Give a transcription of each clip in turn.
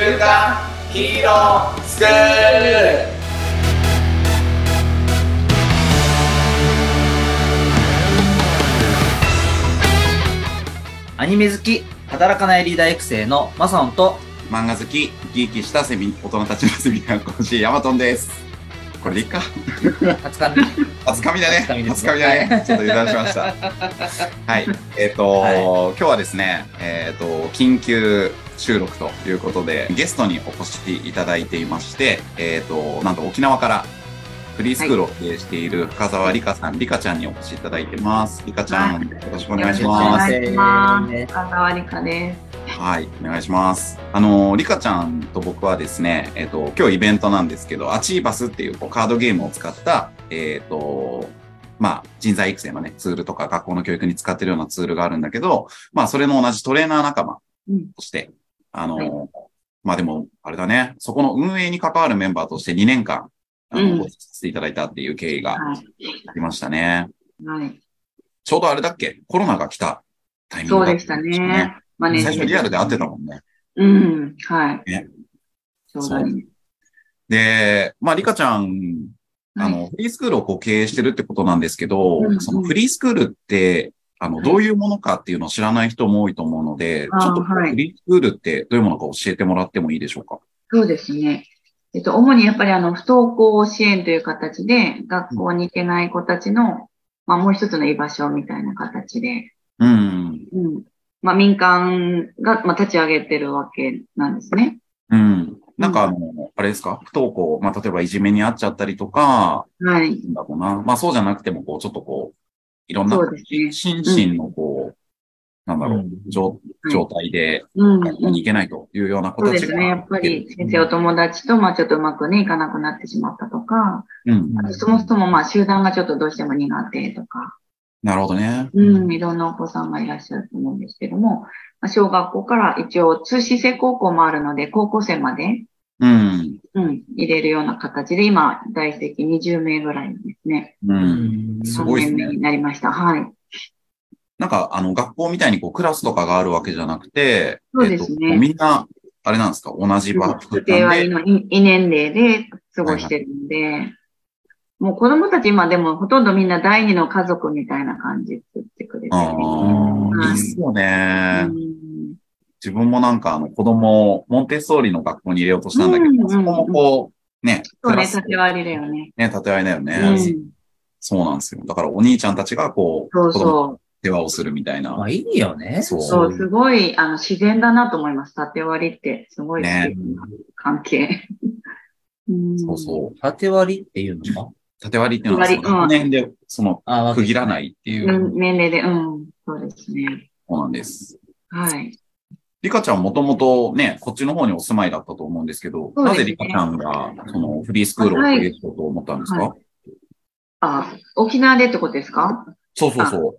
週刊ヒーロースクールアニメ好き、働かないリーダー育成のマサオンと、漫画好き、生き生きしたセミ、大人たちのセミナー講師、ヤマトンです。これでいいか初かみ。初髪だね。初髪です初髪だね。ちょっと油断しました。はい。えっ、と、はい今日はですね、えっ、と、緊急収録ということで、ゲストにお越しいただいていまして、えっ、と、なんと沖縄からフリースクールを経営している深澤理香さん、理香ちゃんにお越しいただいてます。理香ちゃん、よろしくお願いしおます。願いします。ね深川理香です。はい、お願いします。あの、リカちゃんと僕はですね、えっ、と、今日イベントなんですけど、アチーバスっていうこうカードゲームを使った、えっ、と、まあ、人材育成のね、ツールとか学校の教育に使ってるようなツールがあるんだけど、まあ、それの同じトレーナー仲間うんとして、あの、はいまあでも、あれだね、そこの運営に関わるメンバーとして2年間、あの、うんさせていただいたっていう経緯がはありましたね。い。はい。ちょうどあれだっけ？コロナが来たタイミングだったそうでしたね。マネージ最初リアルで会ってたもんね。うん。はい。ねちょうどね。で、まあ、リカちゃん、あの、はいフリースクールをこう経営してるってことなんですけど、うんうんそのフリースクールって、あの、はいどういうものかっていうのを知らない人も多いと思うので、あーちょっとはいフリースクールってどういうものか教えてもらってもいいでしょうか？そうですね。えっと、主にやっぱりあの、不登校支援という形で、学校に行けない子たちの、まあ、もう一つの居場所みたいな形で、うん。うん。まあ、民間が、まあ、立ち上げてるわけなんですね。うん。なんかあの、あれですか？不登校、まあ、例えばいじめにあっちゃったりとか、はい。なんだろうな。まあ、そうじゃなくても、こう、ちょっとこう、いろんな心身のこう、なんだろう、うん状はい状態でうん。学校に行けないというような子たちが。そうですね。やっぱり先生お友達と、まあちょっとうまくね、いかなくなってしまったとか、うん。あとそもそもまあ集団がちょっとどうしても苦手とか、なるほどね。うん、いろんなお子さんがいらっしゃると思うんですけども、まあ、小学校から一応通信制高校もあるので、高校生まで、うん。うん、入れるような形で、今、在籍20名ぐらいですね。うん。すごいですね3年目になりました。はい。なんか、あの、学校みたいにこう、クラスとかがあるわけじゃなくて、そうですねえっと、みんな、あれなんですか？同じ場家庭割りの異異年齢で過ごしてるんで、もう子供たち今でもほとんどみんな第二の家族みたいな感じで言ってくれてて。あうんあ、いいっすよね。うん自分もなんか、あの、子供をモンテッソーリの学校に入れようとしたんだけど、うんうんそこもこう、ね、そうね、縦割りだよね。ね、縦割りだよね、うんそうなんですよ。だからお兄ちゃんたちがこう、そう子供のそ世話をするみたいな。まあいいよね。そうう。そう、すごい、あの、自然だなと思います。縦割りって、すごい素ね関係。うんそうそう。縦割りっていうのか縦割りっていうのは、その縦割り学年で、その、あ区切らないっていう、うん年齢で、うん、そうですね。そうなんです。はい。リカちゃんもともとね、こっちの方にお住まいだったと思うんですけど、ねなぜリカちゃんが、その、フリースクールを経営しようと思ったんですか、はあ、沖縄でってことですか？そうそうそ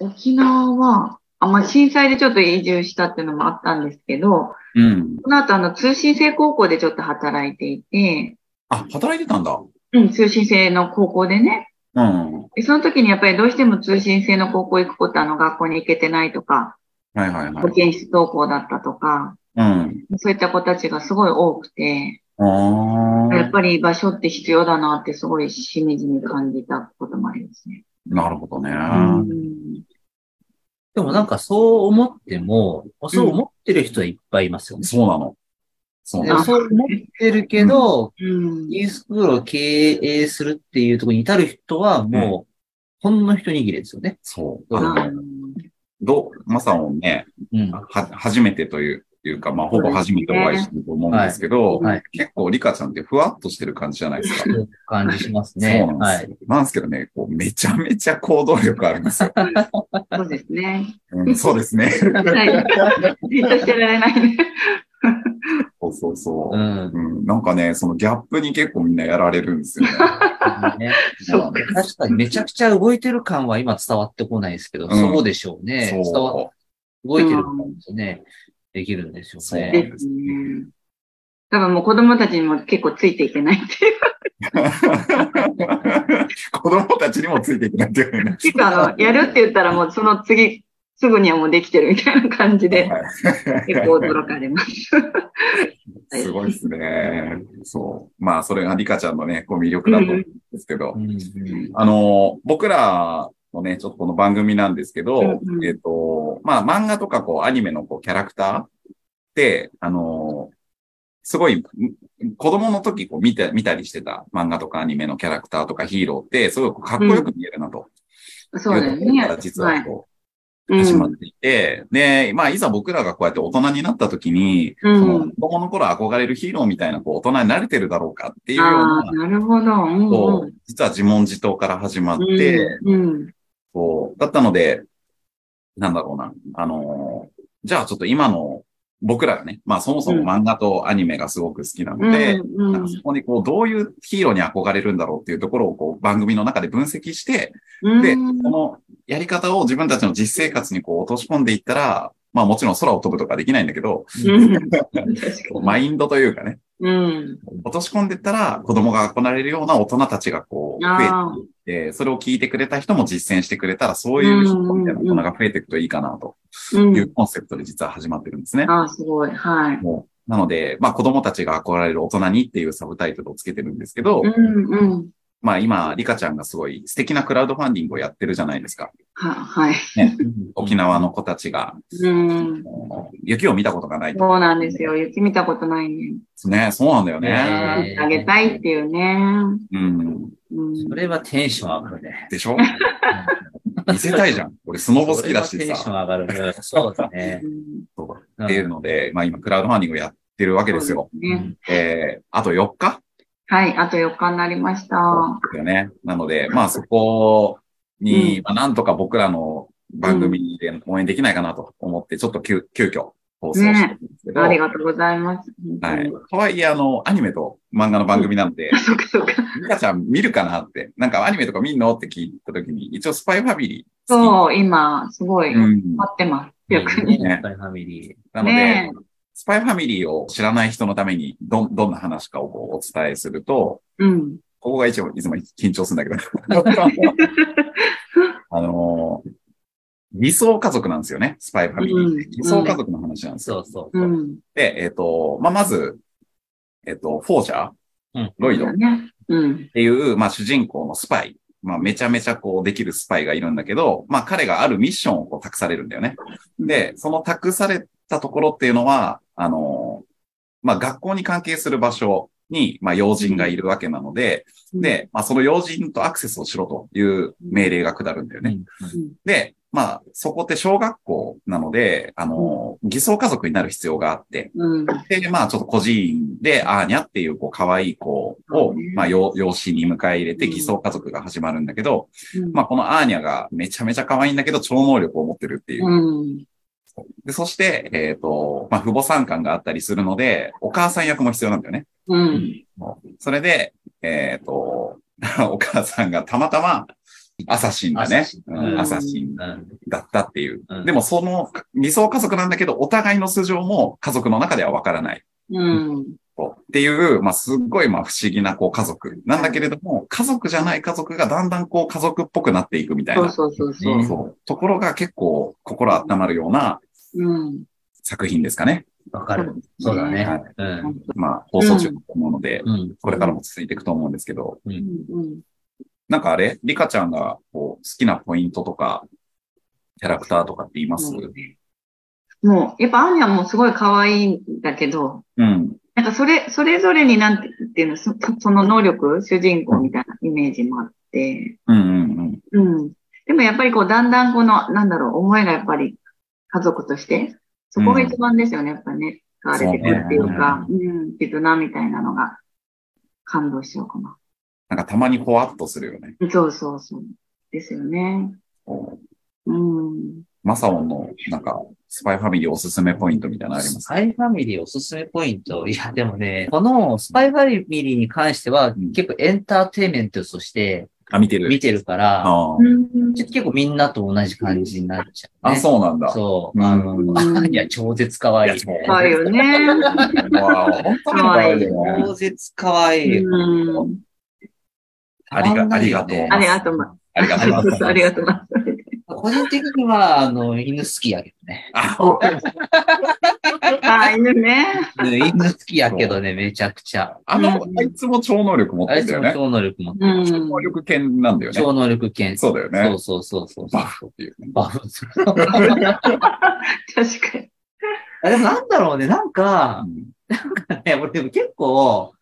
沖縄は、あ、まあ、震災でちょっと移住したっていうのもあったんですけど、う。うん。この後あの、通信制高校でちょっと働いていて、あ、働いてたんだ。うん、通信制の高校でね。うん。で、その時にやっぱりどうしても通信制の高校行くことあの、学校に行けてないとか、はいはいはい。保健室登校だったとか、うん。そういった子たちがすごい多くて、ああ。やっぱり場所って必要だなってすごいしみじみ感じたこともありますね。なるほどね。うんでもなんかそう思っても、そう思ってる人はいっぱいいますよね。そうなの。そうでなの。そう思ってるけど、うん。e スクールを経営するっていうところに至る人はもう、ほんの一握りですよね。そう。うんどう、まさをね、うん。は、初めてという、いうか、まあ、ほぼ初めてお会いしてると思うんですけど、はい。結構リカちゃんってふわっとしてる感じじゃないですか。感じしますね。そうなんはい。ですよ。なんですけどね、こうめちゃめちゃ行動力あるんですよ。そうですね。うん、そうですね。はい。じっとしてられないね。そうそうそうう。ん。うん、なんかね、そのギャップに結構みんなやられるんですよね。ねそう確かにめちゃくちゃ動いてる感は今伝わってこないですけど、うんそうでしょうね。伝わそ動いてる感ですね。できるんですよそうね。ですね。多分もう子供たちにも結構ついていけないっていう。う。子供たちにもついていけないっていうね。結構あの、やるって言ったらもうその次、すすぐにはもうできてるみたいな感じで、はい結構驚かれます。すごいですね。そう。まあ、それがリカちゃんのね、こう魅力だと思うんですけどあの、僕らのね、ちょっとこの番組なんですけど、うんうんえっ、と、まあ、漫画とかこう、アニメのこう、キャラクターって、あの、すごい、ん子供の時こう見て、見たりしてた漫画とかアニメのキャラクターとかヒーローって、すごいこうかっこよく見えるなと。そうだよいうところからね。実は。はいこう、始まっていて、で、まあ、いざ僕らがこうやって大人になった時に、うんその子供の頃憧れるヒーローみたいなこう大人になれてるだろうかっていうようああ、な、なるほど。うんこう実は自問自答から始まっうん。て、うん。そう、だったので、なんだろうな、あのーじゃあちょっと今の僕らがね、まあそもそも漫画とアニメがすごく好きなので、うんなんかそこにこうどういうヒーローに憧れるんだろうっていうところをこう番組の中で分析して、うん。で、うんこのやり方を自分たちの実生活にこう落とし込んでいったら、まあもちろん空を飛ぶとかできないんだけど。マインドというかね、うん。落とし込んでいったら子供が憧れるような大人たちがこう増あえていって、それを聞いてくれた人も実践してくれたら、そういう人みたいな大人が増えていくといいかなと。いうんコンセプトで実は始まってるんですね。ああ、すごい。はい。もうなので、まあ子供たちが憧れる大人にっていうサブタイトルをつけてるんですけど、うん、うん。まあ今、リカちゃんがすごい素敵なクラウドファンディングをやってるじゃないですか。は、はい。沖縄の子たちが、うん。雪を見たことがないと。そうなんですよ。雪見たことないね。ね、そうなんだよね。ねあげたいっていうね。うん。うん。それはテンション上がるね。でしょ？見せたいじゃん。俺スノボ好きだしそれはテンションさ。上がるね。そうだね。そうっていうので、まあ今クラウドファンディングをやってるわけですよ。ね。えー、あと4日？はい。あと4日になりました。ですよね。なので、まあそこに、まあなんとか僕らの番組で応援できないかなと思って、ちょっと急、急遽放送してるんですけど、ありがとうございます。はい。とはいえ、あの、アニメと漫画の番組なので、あ、そっかそっか。ミカちゃん見るかなって、なんかアニメとか見んのって聞いたときに、一応スパイファミリー好そう、今、すごき。い、うん。待ってます。逆に。ね。ファミリー。なので、ねスパイファミリーを知らない人のために、ど、どんな話かをこうお伝えすると、うん。ここが一応いつも緊張するんだけど。あのー理想家族なんですよね、スパイファミリー。うん理想家族の話なんですよ。そうそうそうう。ん。で、えっ、と、まあ、まず、えっ、と、フォージャー、うんロイドっね。うん。ていう、まあ、主人公のスパイ。まあ、めちゃめちゃこうできるスパイがいるんだけど、まあ、彼があるミッションをこう託されるんだよね。で、その託されたところっていうのは、あのーまあ、学校に関係する場所に、まあ、要人がいるわけなので、で、まあ、その要人とアクセスをしろという命令が下るんだよね。で、まあ、そこって小学校なので、あのー偽装家族になる必要があって、うん。で、まあ、ちょっと孤児院で、アーニャっていう、こう、可愛い子をう、んまあ、養養子に迎え入れてうん偽装家族が始まるんだけど、うん。まあ、このアーニャがめちゃめちゃ可愛いんだけど、超能力を持ってるっていう。うん。で、そして、えっ、と、まあ、父母参観があったりするので、お母さん役も必要なんだよね。うん。それで、えっ、と、お母さんがたまたま、アサシンだね。アサシンだったっていう。うんでも、その理想家族なんだけど、お互いの素性も家族の中ではわからない。うん。っていう、まあ、すっごい、まあ、不思議な、こう、家族なんだけれども、家族じゃない家族がだんだん、こう、家族っぽくなっていくみたいな。そうそうそうそう。ところが結構、心温まるようなうん。作品ですかね。わかる。そうだねはい。うん。まあ、放送中だと思うので、うん。これからも続いていくと思うんですけど、うん。うん。なんかあれ？リカちゃんが、こう、好きなポイントとか、キャラクターとかって言います？もう、やっぱアーニャもすごい可愛いんだけど、うん。なんかそれ、それぞれになんていうの、そその能力、主人公みたいなイメージもあって、うんうんうん。うん。でもやっぱりこう、だんだんこの、なんだろう、思いがやっぱり家族として、そこが一番ですよね、やっぱね、使われてくるっていうか、うん、絆みたいなのが感動しちゃうかな。なんかたまにほわっとするよね。そうそうそう。ですよね。こううん。マサオンの、なんか、スパイファミリーおすすめポイントみたいなのありますスパイファミリーおすすめポイント？いや、でもね、このスパイファミリーに関してはうん結構エンターテインメントとしてあ、見てる。見てるから、あうんちょっと結構みんなと同じ感じになっちゃう、あ、ね。あ、そうなんだ。そう。うんあの、いや、超絶可愛い。可愛いよね。本当に可愛いよね。超絶可愛い。うん。ありがありがとうありがとうま。ありがとうございます。ありがとう個人的には、あの、犬好きやけどね。あ、あ、犬ね。うん犬好きやけどね、めちゃくちゃ。あのう、んあいつも超能力持っあいつもてるよね。超能力持ってる。うん。超能力犬なんだよね。超能力犬。そうだよね。そうそうそうそう。バフっていうね。バフ。確かに。あでもなんだろうね、なんかう、んね、俺でも結構、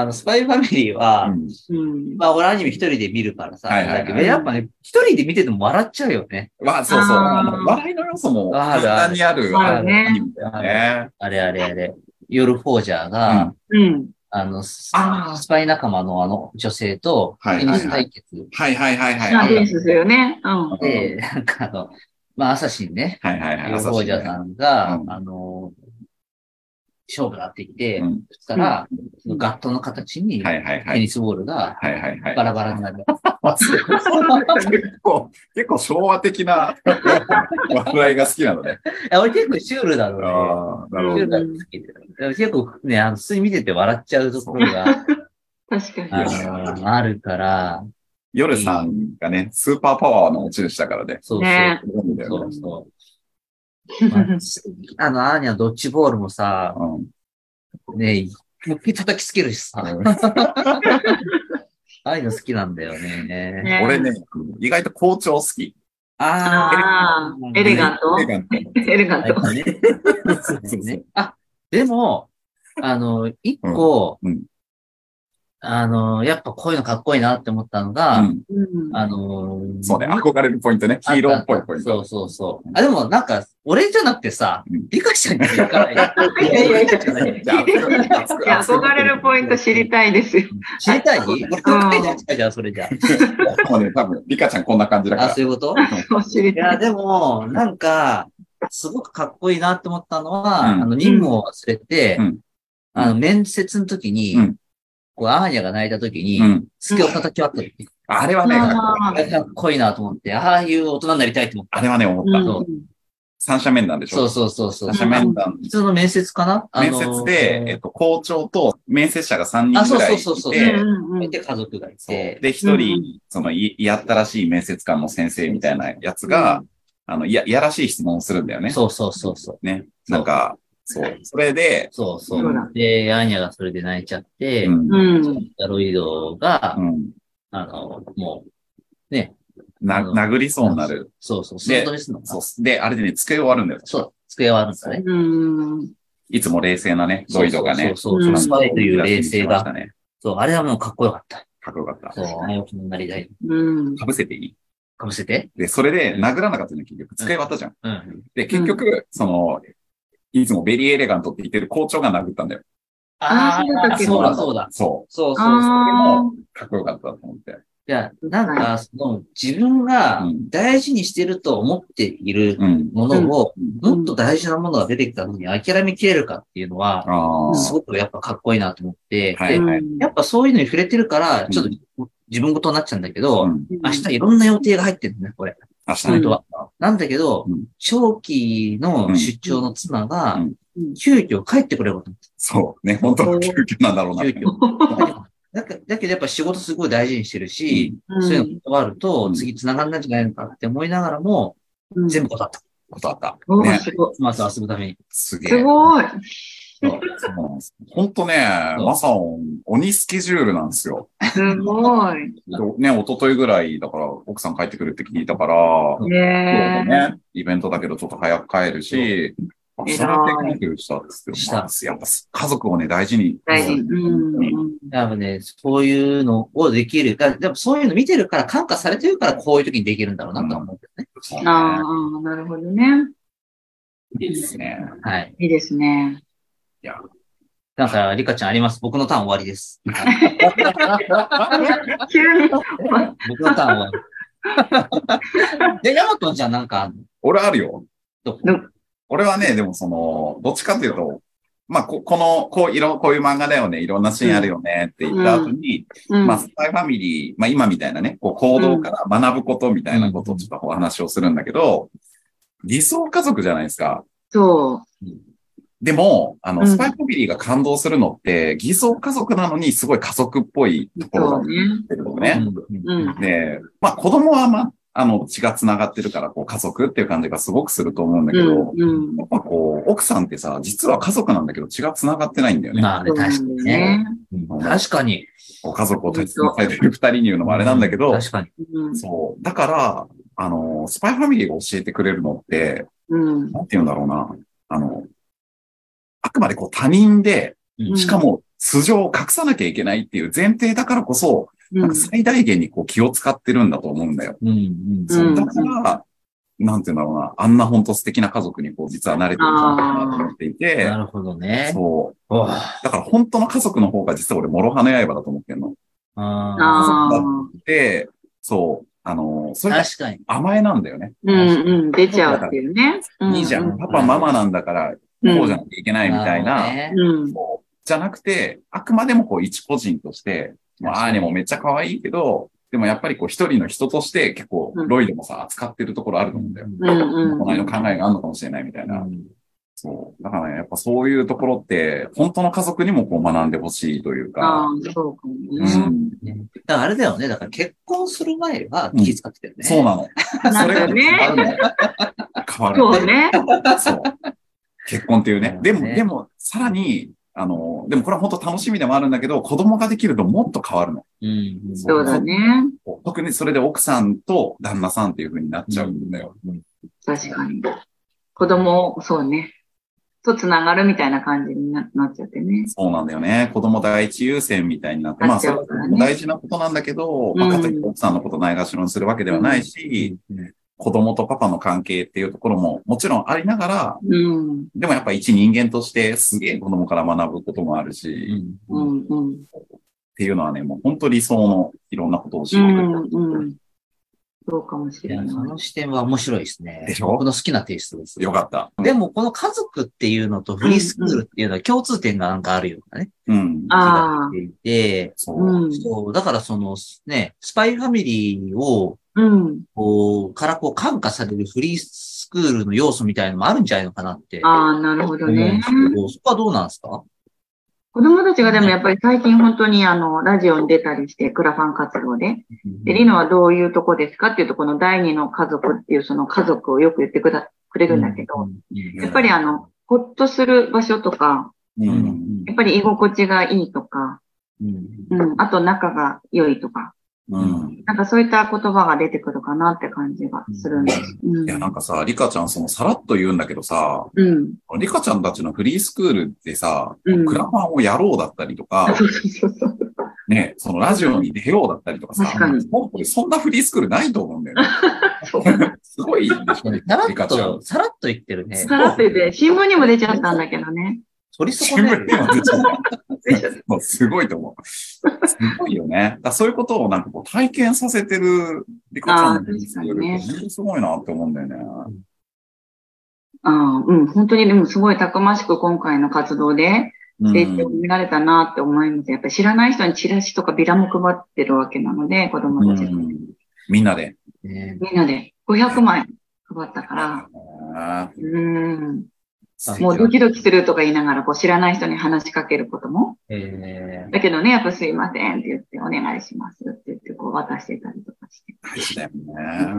あの、スパイファミリーは、うん。まあ俺アニメ一人で見るからさ、はいはいはいだけどやっぱね、一人で見てても笑っちゃうよね。わあ、そうそう。あーあの笑いの要素もあるある簡単にある。あるねアニメだよね。あれあれあれ。夜フォージャーが、うん。あの、スあースパイ仲間のあの女性と、はいはいはいテニス対決はいはいはいはい。テニスするよね。うん。で、なんかあの、まあ、アサシンね、はいはいはい。夜フォージャーさんが、うんあの、勝負がってきて、うんそしたら、そのガットの形に。テニスボールが。バラバラになる。結構、結構昭和的な 笑いが好きなのね。いや俺結構シュールだろうね。ああ、なるほど。シュールが好きで。結構ね、あの、普通に見てて笑っちゃうところが、確かに。あるから、夜さんがね、スーパーパワーの持ち主だからね。そうそう。そうそう。まあ あの、アーニャドッジボールもさ、うんね、もう叩きつけるしさ、ああいうの好きなんだよね。ね。俺ね、意外と校長好き。ああ、エレガント？エレガント。エレガント。あね。ねあ、でも、あの、一個、うん。うんあの、やっぱこういうのかっこいいなって思ったのが、うんうん。あの、そうね、憧れるポイントね。ヒーローっぽいポイント。そうそうそう。あ、でもなんか、俺じゃなくてさうん、リカちゃんに聞かない。いやいやいや憧れるポイント知りたいですよ。知りたい俺の回になっちゃうじゃん、それじゃあ。もうね、多分、リカちゃんこんな感じだかあ、らそう。いうことそう知りいや。でも、なんか、すごくかっこいいなって思ったのは、うんあの、任務を忘れて、うんあの、面接の時に、うんこう、アーニャが泣いた時に、うん。スケを叩き割った時、あれはね、ああれかっこいいなと思って、ああいう大人になりたいと思った。あれはね、思った。そう三者面談でしょ？そうそうそうそう。三者面談。普通の面接かな？面接で、えっと、校長と面接者が3人ぐらいいそうそうそうそうて、うんうんで、家族がいそうて、で、一人、その、い、やったらしい面接官の先生みたいなやつが、あの、いや、いやらしい質問をするんだよね。そうそうそうそう。ね。なんか、そう。それで、そうそそう。で、アーニャがそれで泣いちゃって、うん。うん。ダロイドが、うん。あの、もう、ね、な、殴りそうになる。そうそう、で外ですのかそう。で、あれでね、机終わるんだよ。そう、机はあるんだね。うん。いつも冷静なね、ロイドがね。そうそうそう、うんスパイという冷静が。ね。そう、あれはもうかっこよかった。かっこよかった。そう、ああいう大人になりたい。うん。かぶせていい？かぶせて？で、それで殴らなかったね、結局。机割ったじゃん。うん。で、結局、その、いつもベリーエレガントって言ってる校長が殴ったんだよ。あーそうだっけ？そうだ、そうだ。そそうそうそう。あう。かっこよかったと思って。いや、なんか、その、自分がうん大事にしてると思っているうん。ものを、うんもっと大事なものが出てきたのに諦めきれるかっていうのは、ああ。すごくやっぱかっこいいなと思って、ではいはいやっぱそういうのに触れてるから、ちょっと自分ごとになっちゃうんだけど、うん明日いろんな予定が入ってるんだね、これ。明日ね本当は。なんだけどうん、長期の出張の妻がうん、急遽帰ってくれることにそう。ね、本当は急遽なんだろうな。急遽。だけだけどやっぱ仕事すごい大事にしてるし、そういうの断ると、うん次繋がんないんじゃないのかって思いながらも、うん全部断った。ことあった。ね。すごい。妻と遊ぶために。すげえ。すごい。そうなんです本当ね、そうマサオン、鬼スケジュールなんですよ。すごい。ね、一昨日ぐらい、だから、奥さん帰ってくるって聞いたから、うんねえ。ね、イベントだけどちょっと早く帰るし、あそれで帰ってしたっつって、したまあやっぱ家族をね、大事に。大事。うん。うんやっぱね、そういうのをできる。だでもそういうの見てるから、感化されてるから、こういう時にできるんだろうなとは思うけどね。そうねああ、なるほどね。いいですね。はい。いいですね。なんか、リカちゃんあります？僕のターン終わりです。急に。僕のターン終わり。で、ヤマトンじゃんなんか俺あるよ。俺はね、でもその、どっちかというと、まあ、ここの、こう、いろ、こういう漫画だよね、いろんなシーンあるよねって言った後に、うんまあ、スパイファミリー、まあ今みたいなね、こう行動から学ぶことみたいなことをちょっとお話をするんだけど、理想家族じゃないですか。そでも、あの、うんスパイファミリーが感動するのって、偽装家族なのにすごい家族っぽいところがそうね出てるのうね。んう。うん。で、まあ子供はまああの、血が繋がってるから、こう、家族っていう感じがすごくすると思うんだけど、うん。やっぱこう、奥さんってさ、実は家族なんだけど血が繋がってないんだよね。まあね、確かにね。。うん確かに。こう家族を大切にされてる二人に言うのもあれなんだけど、確かに。うん。そう。だから、あの、スパイファミリーが教えてくれるのって、うん。なんて言うんだろうな。あの、あくまでこう他人で、うんしかも素性を隠さなきゃいけないっていう前提だからこそ、なんか最大限にこう気を使ってるんだと思うんだよ。うん、うん。そううんだから、なんて言うんだろうな。あんな本当素敵な家族にこう実は慣れてるんだなと思っていてな、るほどね。そう。だから本当の家族の方が実は俺、諸刃の刃だと思ってんの。あああ。で、そう、あの、そーれが確かに。甘えなんだよね。うんうん。出ちゃうっていうね。うんいいじゃん。パパ、ママなんだから、こうじゃなきゃいけないみたいな、じゃなくて、あくまでもこう一個人として、まあ、アーニャもめっちゃ可愛いけど、でもやっぱりこう一人の人として結構うんロイドもさ、扱ってるところあると思うんだよ。うんうん。隣の考えがあるのかもしれないみたいな。そう。だからね、やっぱそういうところって、本当の家族にもこう学んでほしいというあか。あ、そうかもうね。ん。だからあれだよね。だから結婚する前は気遣ってたよね。そうなの。それがかね。変わる。そうね。そう。結婚っていうね。でも、ねでも、さらに、あの、でもこれは本当楽しみでもあるんだけど、子供ができるともっと変わるの。うん。うんそうだね。特にそれで奥さんと旦那さんっていう風になっちゃうんだよ。確かに。子供、そうね。と繋がるみたいな感じにななっちゃってね。そうなんだよね。子供第一優先みたいになって、まなあ、それも大事なことなんだけど、まあ、うんかといって奥さんのことないがしろにするわけではないし、子供とパパの関係っていうところももちろんありながら、うん。でもやっぱ一人間としてすげえ子供から学ぶこともあるし、う。うんん。うん。っていうのはね、もう本当理想のいろんなことを教うえてくれる。ん。うん。そうかもしれない。その視点は面白いですね。でしょ？僕の好きなテイストです。よかった。でも、この家族っていうのとフリースクールっていうのは共通点がなんかあるようなね、うん。気がしていて、そう。うん。そう、だからそのね、スパイファミリーを、うん。こう、からこう感化されるフリースクールの要素みたいなのもあるんじゃないのかなって。ああ、なるほどね。そこはどうなんですか？子供たちがでもやっぱり最近本当にあの、ラジオに出たりして、クラファン活動で。で、リノはどういうとこですかっていうと、この第二の家族っていうその家族をよく言ってくだくれるんだけど、やっぱりあの、ほっとする場所とか、やっぱり居心地がいいとか、うん。うん、あと仲が良いとか、うん。なんかそういった言葉が出てくるかなって感じがするんです。うんいや、なんかさ、リカちゃん、そのさらっと言うんだけどさ、うん。リカちゃんたちのフリースクールってさ、うんクラファンをやろうだったりとか、そうそうそうそう。ね、そのラジオに出ようだったりとかさ、確かにもうこれそんなフリースクールないと思うんだよね。そう すごいでしょ、さらっリカちゃんと、。さらっと言ってるね。さらっと言って、新聞にも出ちゃったんだけどね。取り損ねる すごいと思う。すごいよね。だそういうことをなんかこう体験させてるリカちゃんのフリースクールってあー確かにね本当にすごいなって思うんだよね。ああ、うん、本当にでもすごいたくましく今回の活動でうん成長を見られたなって思います。やっぱり知らない人にチラシとかビラも配ってるわけなので、子供たちが。うんみんなで。ね。みんなで500枚配ったから、うん。もうドキドキするとか言いながら、こう知らない人に話しかけることも。えだけどね、やっぱすいませんって言って、お願いしますって言って、こう渡してたりとかして。大事だよね。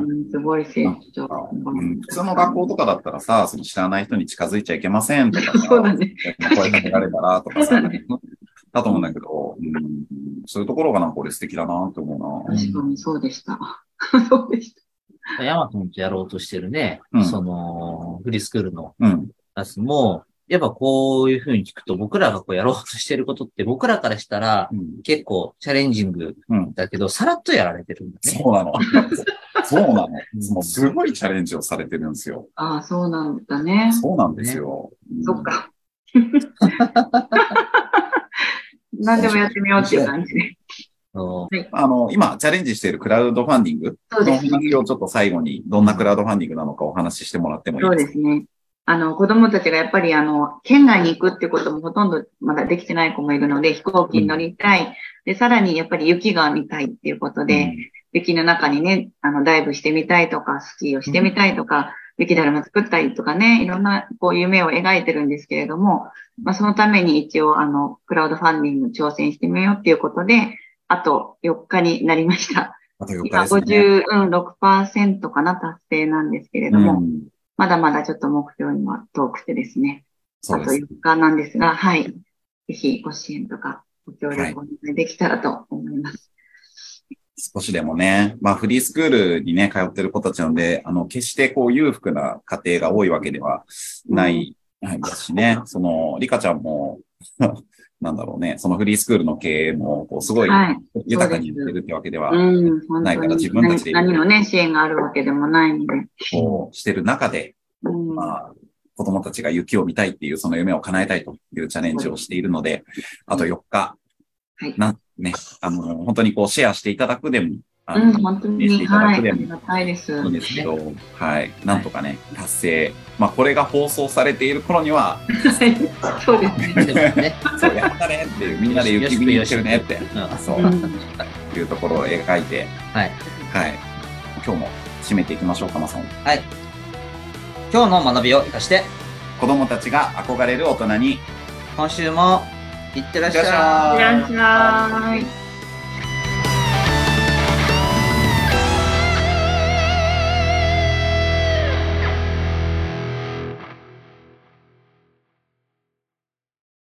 うん、すごい成長。うん普通の学校とかだったらさ、その知らない人に近づいちゃいけませんとかさ、そうだね。声かけられたらとかさ、そうだねだと思うんだけど、うん、そういうところがなんか俺素敵だなって思うな。確かにそうでした。そうでした。ヤマトンとやろうとしてるね、うんその、フリースクールのうん。やつも、やっぱこういうふうに聞くと、僕らがこうやろうとしてることって、僕らからしたらうん。結構チャレンジングうん。だけど、さらっとやられてるんだね。そうなの。そうなの。もうすごいチャレンジをされてるんですよ。ああ、そうなんだね。そうなんですよ。うんそっ。か。何でもやってみようっていう感じで。そうあの、今、チャレンジしているクラウドファンディングのそうですね。話をちょっと最後に、どんなクラウドファンディングなのかお話ししてもらってもいいそうでかですすね。あの、子供たちがやっぱりあの、県外に行くってこともほとんどまだできてない子もいるので、飛行機に乗りたい。で、さらにやっぱり雪が見たいっていうことで、雪の中にね、あの、ダイブしてみたいとか、スキーをしてみたいとか、雪だるま作ったりとかね、いろんなこう夢を描いてるんですけれども、まあそのために一応あの、クラウドファンディング挑戦してみようっていうことで、あと4日になりました。あと4日今ですね。56%かな、達成なんですけれども、うんまだまだちょっと目標には遠くてですね。あとそうです。4日なんですが、はい。ぜひご支援とかご協力お願いできたらと思います。少しでもね、まあフリースクールにね、通ってる子たちなので、あの、決してこう裕福な家庭が多いわけではない、はいですしね、その、リカちゃんも、なんだろうね、そのフリースクールの経営も、こう、すごいはい。豊かにやってるってわけでは、ないから自分たちで何何のね、支援があるわけでもないので。こう、してる中で、うん、まあ、子供たちが雪を見たいっていう、その夢を叶えたいというチャレンジをしているので、あと4日、はい。な、ね、あの、本当にこう、シェアしていただくでも、あうん、の、本当に、見せていたはい。あだくでもりがたいです。いいんですけど、はい、なんとかね、達成。まあ、これが放送されている頃には、はい。そうですね。でもね。そう、やったねっていう、みんなで雪見に行ってるねって、うんそうう、んいうところを描いて、はい。はい。今日も締めていきましょうか、まさん。今日の学びを生かして、子供たちが憧れる大人に、今週もいってらっしゃい。いってらっしゃい。